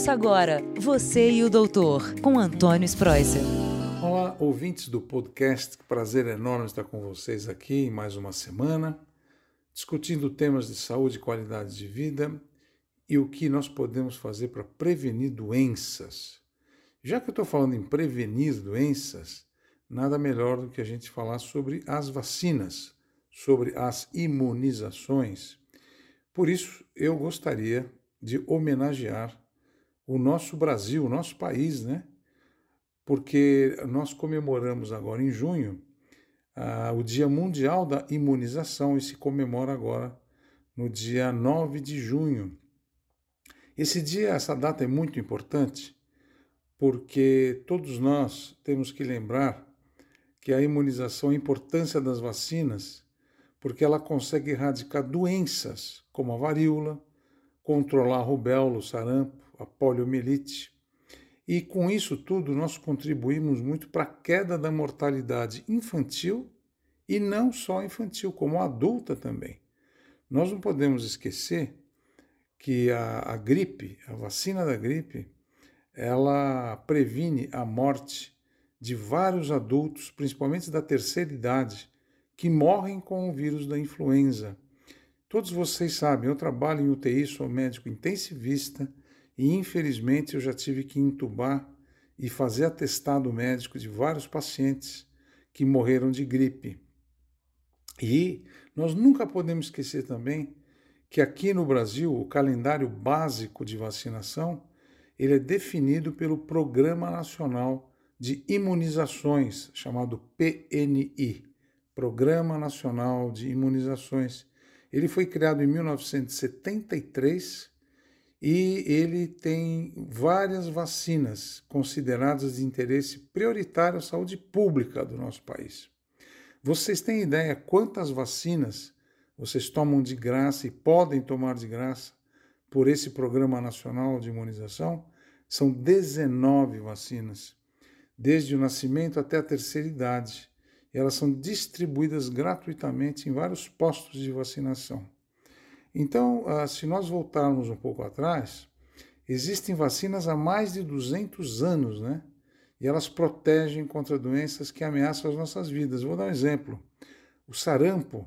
Ouça agora Você e o Doutor, com Antônio Spreuser. Olá, ouvintes do podcast. Que prazer enorme estar com vocês aqui em mais uma semana, discutindo temas de saúde e qualidade de vida e o que nós podemos fazer para prevenir doenças. Já que eu estou falando em prevenir doenças, nada melhor do que a gente falar sobre as vacinas, sobre as imunizações. Por isso, eu gostaria de homenagear o nosso Brasil, o nosso país, né? Porque nós comemoramos agora em junho ah, o Dia Mundial da Imunização e se comemora agora no dia 9 de junho. Esse dia, essa data é muito importante porque todos nós temos que lembrar que a imunização, a importância das vacinas, porque ela consegue erradicar doenças como a varíola, controlar rubéola, sarampo, a poliomielite. E com isso tudo nós contribuímos muito para a queda da mortalidade infantil e não só infantil, como adulta também. Nós não podemos esquecer que a, a gripe, a vacina da gripe, ela previne a morte de vários adultos, principalmente da terceira idade, que morrem com o vírus da influenza. Todos vocês sabem, eu trabalho em UTI, sou médico intensivista e infelizmente eu já tive que entubar e fazer atestado médico de vários pacientes que morreram de gripe. E nós nunca podemos esquecer também que aqui no Brasil o calendário básico de vacinação ele é definido pelo Programa Nacional de Imunizações, chamado PNI, Programa Nacional de Imunizações, ele foi criado em 1973 e ele tem várias vacinas consideradas de interesse prioritário à saúde pública do nosso país. Vocês têm ideia quantas vacinas vocês tomam de graça e podem tomar de graça por esse Programa Nacional de Imunização? São 19 vacinas, desde o nascimento até a terceira idade elas são distribuídas gratuitamente em vários postos de vacinação. Então, ah, se nós voltarmos um pouco atrás, existem vacinas há mais de 200 anos, né? E elas protegem contra doenças que ameaçam as nossas vidas. Vou dar um exemplo. O sarampo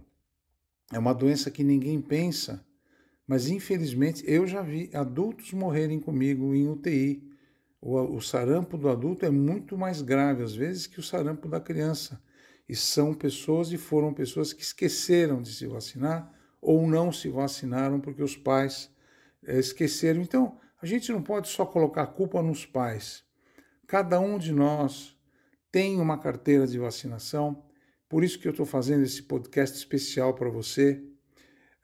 é uma doença que ninguém pensa, mas infelizmente eu já vi adultos morrerem comigo em UTI. O, o sarampo do adulto é muito mais grave, às vezes, que o sarampo da criança e são pessoas e foram pessoas que esqueceram de se vacinar ou não se vacinaram porque os pais é, esqueceram. Então, a gente não pode só colocar a culpa nos pais. Cada um de nós tem uma carteira de vacinação, por isso que eu estou fazendo esse podcast especial para você,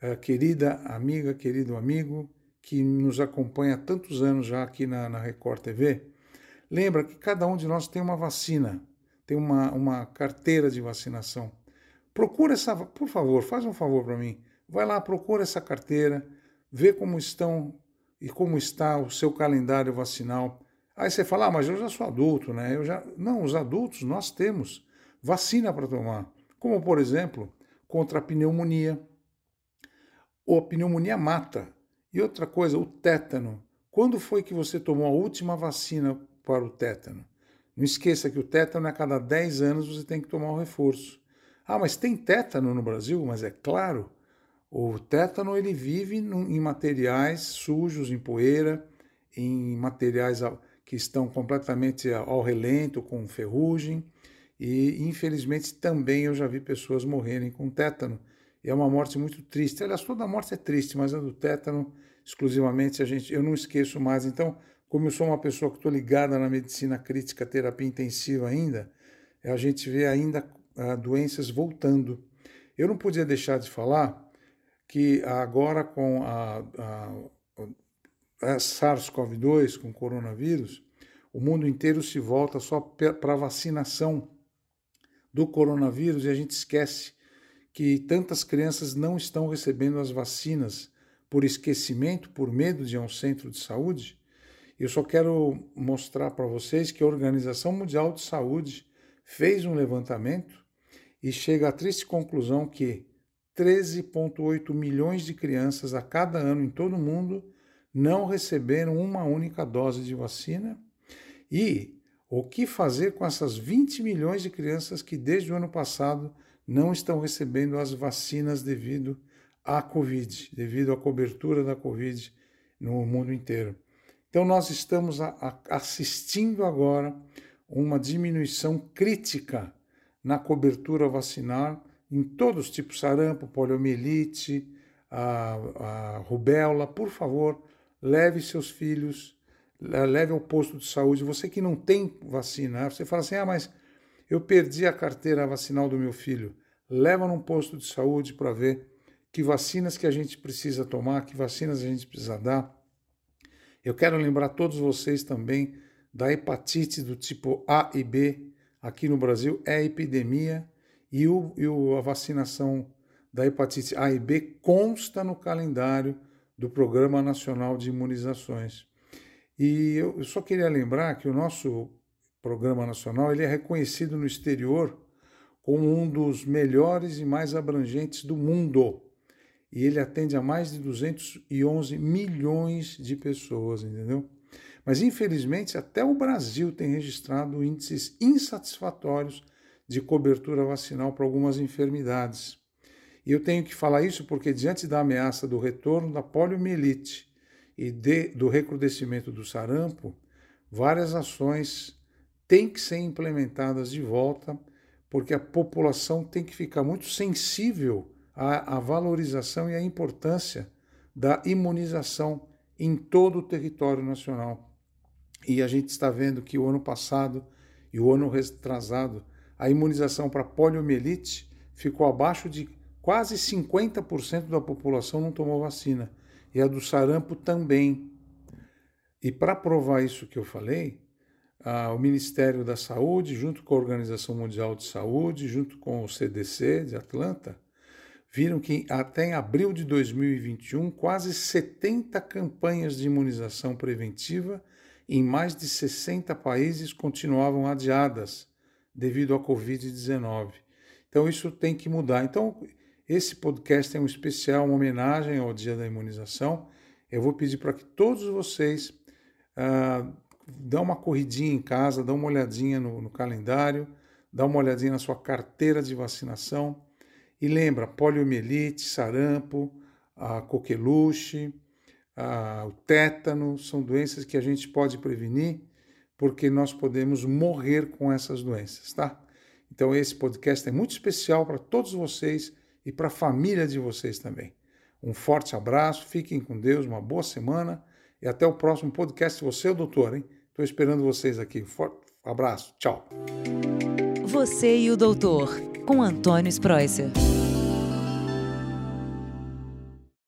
uh, querida amiga, querido amigo, que nos acompanha há tantos anos já aqui na, na Record TV. Lembra que cada um de nós tem uma vacina tem uma, uma carteira de vacinação. Procura essa, por favor, faz um favor para mim. Vai lá, procura essa carteira, vê como estão e como está o seu calendário vacinal. Aí você fala, ah, mas eu já sou adulto, né? Eu já... Não, os adultos nós temos vacina para tomar, como por exemplo, contra a pneumonia. Ou a pneumonia mata. E outra coisa, o tétano. Quando foi que você tomou a última vacina para o tétano? Não esqueça que o tétano, a cada 10 anos, você tem que tomar um reforço. Ah, mas tem tétano no Brasil? Mas é claro, o tétano ele vive em materiais sujos, em poeira, em materiais que estão completamente ao relento, com ferrugem. E, infelizmente, também eu já vi pessoas morrerem com tétano. E é uma morte muito triste. Aliás, toda morte é triste, mas a do tétano, exclusivamente, a gente, eu não esqueço mais. Então, como eu sou uma pessoa que estou ligada na medicina crítica, terapia intensiva ainda, a gente vê ainda uh, doenças voltando. Eu não podia deixar de falar que agora com a, a, a SARS-CoV-2, com o coronavírus, o mundo inteiro se volta só para a vacinação do coronavírus e a gente esquece que tantas crianças não estão recebendo as vacinas por esquecimento, por medo de ir a um centro de saúde, eu só quero mostrar para vocês que a Organização Mundial de Saúde fez um levantamento e chega à triste conclusão que 13,8 milhões de crianças a cada ano em todo o mundo não receberam uma única dose de vacina e o que fazer com essas 20 milhões de crianças que desde o ano passado não estão recebendo as vacinas devido à Covid, devido à cobertura da Covid no mundo inteiro. Então, nós estamos a, a, assistindo agora uma diminuição crítica na cobertura vacinal em todos os tipos, sarampo, poliomielite, a, a rubéola. Por favor, leve seus filhos, leve ao posto de saúde. Você que não tem vacina, você fala assim: ah, mas eu perdi a carteira vacinal do meu filho. Leva num posto de saúde para ver que vacinas que a gente precisa tomar, que vacinas a gente precisa dar. Eu quero lembrar todos vocês também da hepatite do tipo A e B aqui no Brasil é epidemia e, o, e o, a vacinação da hepatite A e B consta no calendário do Programa Nacional de Imunizações. E eu, eu só queria lembrar que o nosso Programa Nacional ele é reconhecido no exterior como um dos melhores e mais abrangentes do mundo. E ele atende a mais de 211 milhões de pessoas, entendeu? Mas, infelizmente, até o Brasil tem registrado índices insatisfatórios de cobertura vacinal para algumas enfermidades. E eu tenho que falar isso porque, diante da ameaça do retorno da poliomielite e de, do recrudescimento do sarampo, várias ações têm que ser implementadas de volta, porque a população tem que ficar muito sensível à, à valorização e à importância da imunização em todo o território nacional. E a gente está vendo que o ano passado e o ano retrasado, a imunização para poliomielite ficou abaixo de quase 50% da população não tomou vacina. E a do sarampo também. E para provar isso que eu falei, o Ministério da Saúde, junto com a Organização Mundial de Saúde, junto com o CDC de Atlanta, viram que até em abril de 2021, quase 70 campanhas de imunização preventiva em mais de 60 países continuavam adiadas devido à Covid-19. Então isso tem que mudar. Então esse podcast é um especial, uma homenagem ao Dia da Imunização. Eu vou pedir para que todos vocês uh, dão uma corridinha em casa, dão uma olhadinha no, no calendário, dão uma olhadinha na sua carteira de vacinação e lembra poliomielite, sarampo, a coqueluche, ah, o tétano, são doenças que a gente pode prevenir porque nós podemos morrer com essas doenças, tá? Então esse podcast é muito especial para todos vocês e para a família de vocês também. Um forte abraço, fiquem com Deus, uma boa semana e até o próximo podcast. Você é o doutor, hein? Estou esperando vocês aqui. Forte abraço, tchau. Você e o doutor, com Antônio Spreuser.